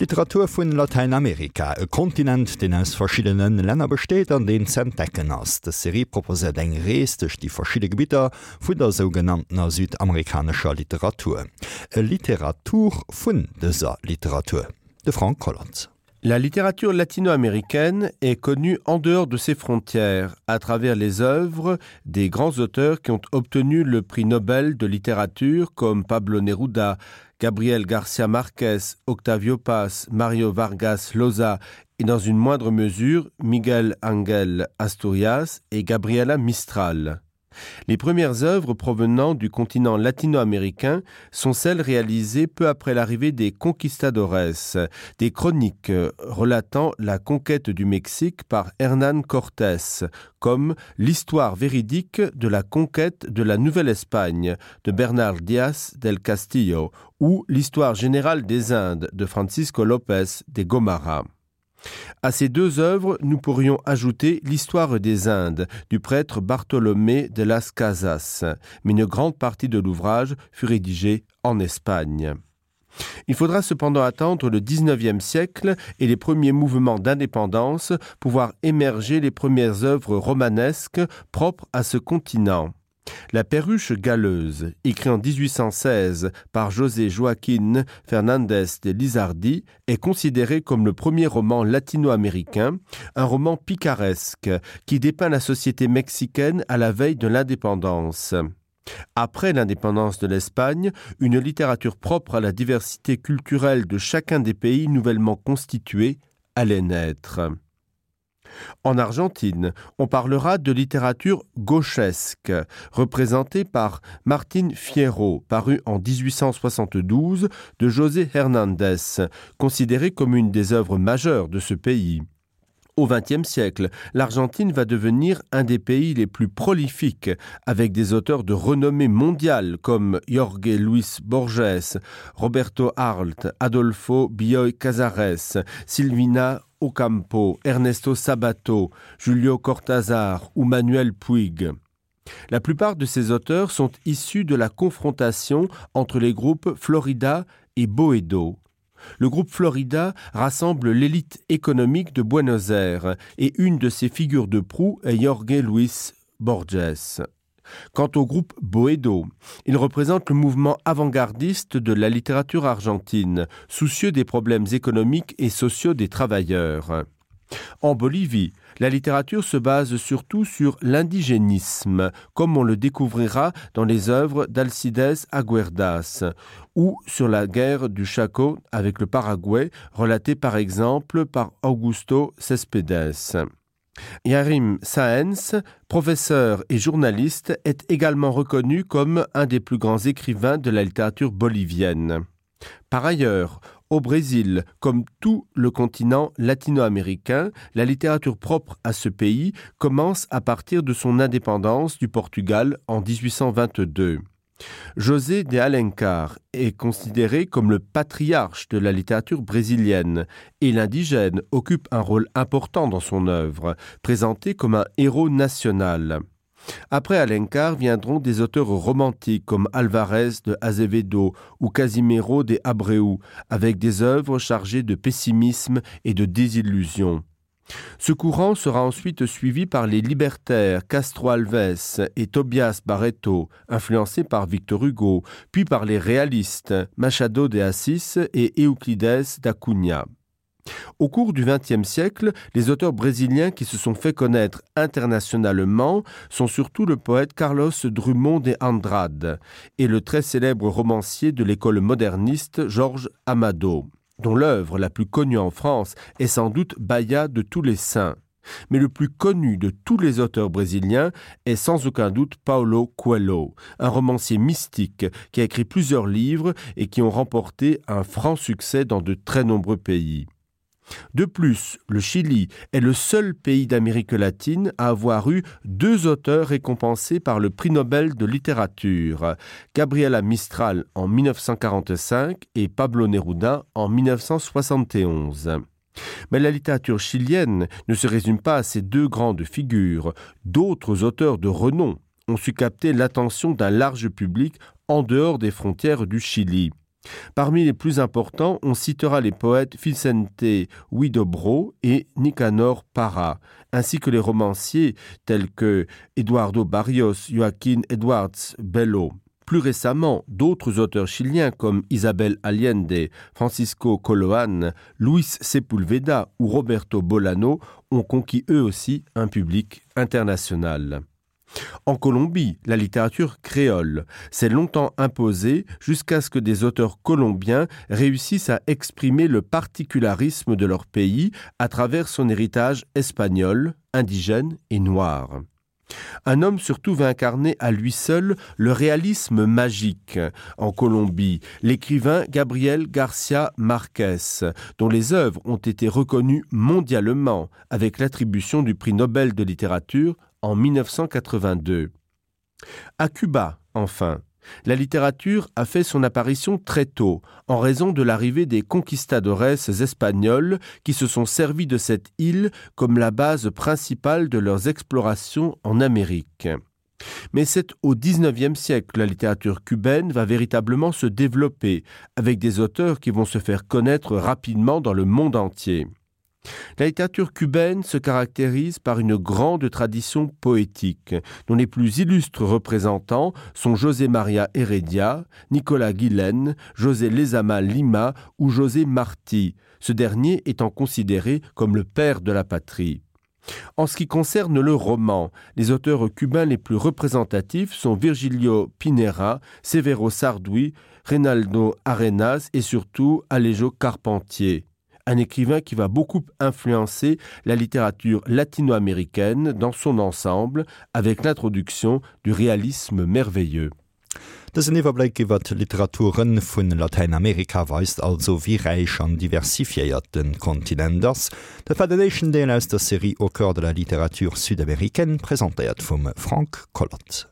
Literatur vun Lateinamerika, e Kontinent, den aus verschiedenen Länder besteht an den Zentdecken ass. De Serie proposet eng reestech die verschiedene Gebieter vun der sogenannter südamerikanischer Literatur. E Literatur vun deser Literatur. De Frank Collins. La littérature latino-américaine est connue en dehors de ses frontières à travers les œuvres des grands auteurs qui ont obtenu le prix Nobel de littérature comme Pablo Neruda, Gabriel Garcia Marquez, Octavio Paz, Mario Vargas Llosa et dans une moindre mesure Miguel Angel Asturias et Gabriela Mistral. Les premières œuvres provenant du continent latino-américain sont celles réalisées peu après l'arrivée des conquistadores, des chroniques relatant la conquête du Mexique par Hernán Cortés, comme l'histoire véridique de la conquête de la Nouvelle-Espagne de Bernard Díaz del Castillo ou l'histoire générale des Indes de Francisco López de Gomara. À ces deux œuvres, nous pourrions ajouter l'histoire des Indes du prêtre Bartholomé de las Casas, mais une grande partie de l'ouvrage fut rédigée en Espagne. Il faudra cependant attendre le XIXe siècle et les premiers mouvements d'indépendance pour voir émerger les premières œuvres romanesques propres à ce continent. La perruche galeuse, écrit en 1816 par José Joaquín Fernandez de Lizardi, est considéré comme le premier roman latino-américain, un roman picaresque qui dépeint la société mexicaine à la veille de l'indépendance. Après l'indépendance de l'Espagne, une littérature propre à la diversité culturelle de chacun des pays nouvellement constitués allait naître. En Argentine, on parlera de littérature gauchesque, représentée par Martin Fierro, paru en 1872 de José Hernandez, considérée comme une des œuvres majeures de ce pays. Au XXe siècle, l'Argentine va devenir un des pays les plus prolifiques, avec des auteurs de renommée mondiale comme Jorge Luis Borges, Roberto Arlt, Adolfo Bioy Casares, Silvina Ocampo, Ernesto Sabato, Julio Cortázar ou Manuel Puig. La plupart de ces auteurs sont issus de la confrontation entre les groupes Florida et Boedo. Le groupe Florida rassemble l'élite économique de Buenos Aires et une de ses figures de proue est Jorge Luis Borges. Quant au groupe Boedo, il représente le mouvement avant-gardiste de la littérature argentine, soucieux des problèmes économiques et sociaux des travailleurs. En Bolivie, la littérature se base surtout sur l'indigénisme, comme on le découvrira dans les œuvres d'Alcides Aguerdas, ou sur la guerre du Chaco avec le Paraguay, relatée par exemple par Augusto Cespedes. Yarim Saenz, professeur et journaliste, est également reconnu comme un des plus grands écrivains de la littérature bolivienne. Par ailleurs, au Brésil, comme tout le continent latino-américain, la littérature propre à ce pays commence à partir de son indépendance du Portugal en 1822. José de Alencar est considéré comme le patriarche de la littérature brésilienne et l'indigène occupe un rôle important dans son œuvre, présenté comme un héros national. Après Alencar viendront des auteurs romantiques comme Alvarez de Azevedo ou Casimiro de Abreu, avec des œuvres chargées de pessimisme et de désillusion. Ce courant sera ensuite suivi par les libertaires Castro Alves et Tobias Barreto, influencés par Victor Hugo, puis par les réalistes Machado de Assis et Euclides d'Acunha. Au cours du XXe siècle, les auteurs brésiliens qui se sont fait connaître internationalement sont surtout le poète Carlos Drummond de Andrade et le très célèbre romancier de l'école moderniste Georges Amado dont l'œuvre la plus connue en France est sans doute Baya de tous les saints. Mais le plus connu de tous les auteurs brésiliens est sans aucun doute Paulo Coelho, un romancier mystique qui a écrit plusieurs livres et qui ont remporté un franc succès dans de très nombreux pays. De plus, le Chili est le seul pays d'Amérique latine à avoir eu deux auteurs récompensés par le prix Nobel de littérature, Gabriela Mistral en 1945 et Pablo Neruda en 1971. Mais la littérature chilienne ne se résume pas à ces deux grandes figures. D'autres auteurs de renom ont su capter l'attention d'un large public en dehors des frontières du Chili. Parmi les plus importants, on citera les poètes Vicente Huidobro et Nicanor Parra, ainsi que les romanciers tels que Eduardo Barrios, Joaquín Edwards Bello. Plus récemment, d'autres auteurs chiliens comme Isabel Allende, Francisco Coloan, Luis Sepulveda ou Roberto Bolano ont conquis eux aussi un public international. En Colombie, la littérature créole s'est longtemps imposée jusqu'à ce que des auteurs colombiens réussissent à exprimer le particularisme de leur pays à travers son héritage espagnol, indigène et noir. Un homme surtout va incarner à lui seul le réalisme magique en Colombie, l'écrivain Gabriel Garcia Marquez, dont les œuvres ont été reconnues mondialement avec l'attribution du prix Nobel de littérature en 1982. À Cuba, enfin, la littérature a fait son apparition très tôt en raison de l'arrivée des conquistadores espagnols qui se sont servis de cette île comme la base principale de leurs explorations en Amérique. Mais c'est au XIXe siècle que la littérature cubaine va véritablement se développer avec des auteurs qui vont se faire connaître rapidement dans le monde entier. La littérature cubaine se caractérise par une grande tradition poétique, dont les plus illustres représentants sont José Maria Heredia, Nicolas Guilaine, José Lezama Lima ou José Marti, ce dernier étant considéré comme le père de la patrie. En ce qui concerne le roman, les auteurs cubains les plus représentatifs sont Virgilio Pinera, Severo Sardoui, Reynaldo Arenas et surtout Alejo Carpentier un écrivain qui va beaucoup influencer la littérature latino-américaine dans son ensemble avec l'introduction du réalisme merveilleux. Das Iwerblick iwwer Literaturen vun Lateinamerika weist also wie reich an diversifiierten Kontinenders. Der Federation Day aus der Serie cœur de la Literatur Südamerikaine präsentiert vum Frank Collot.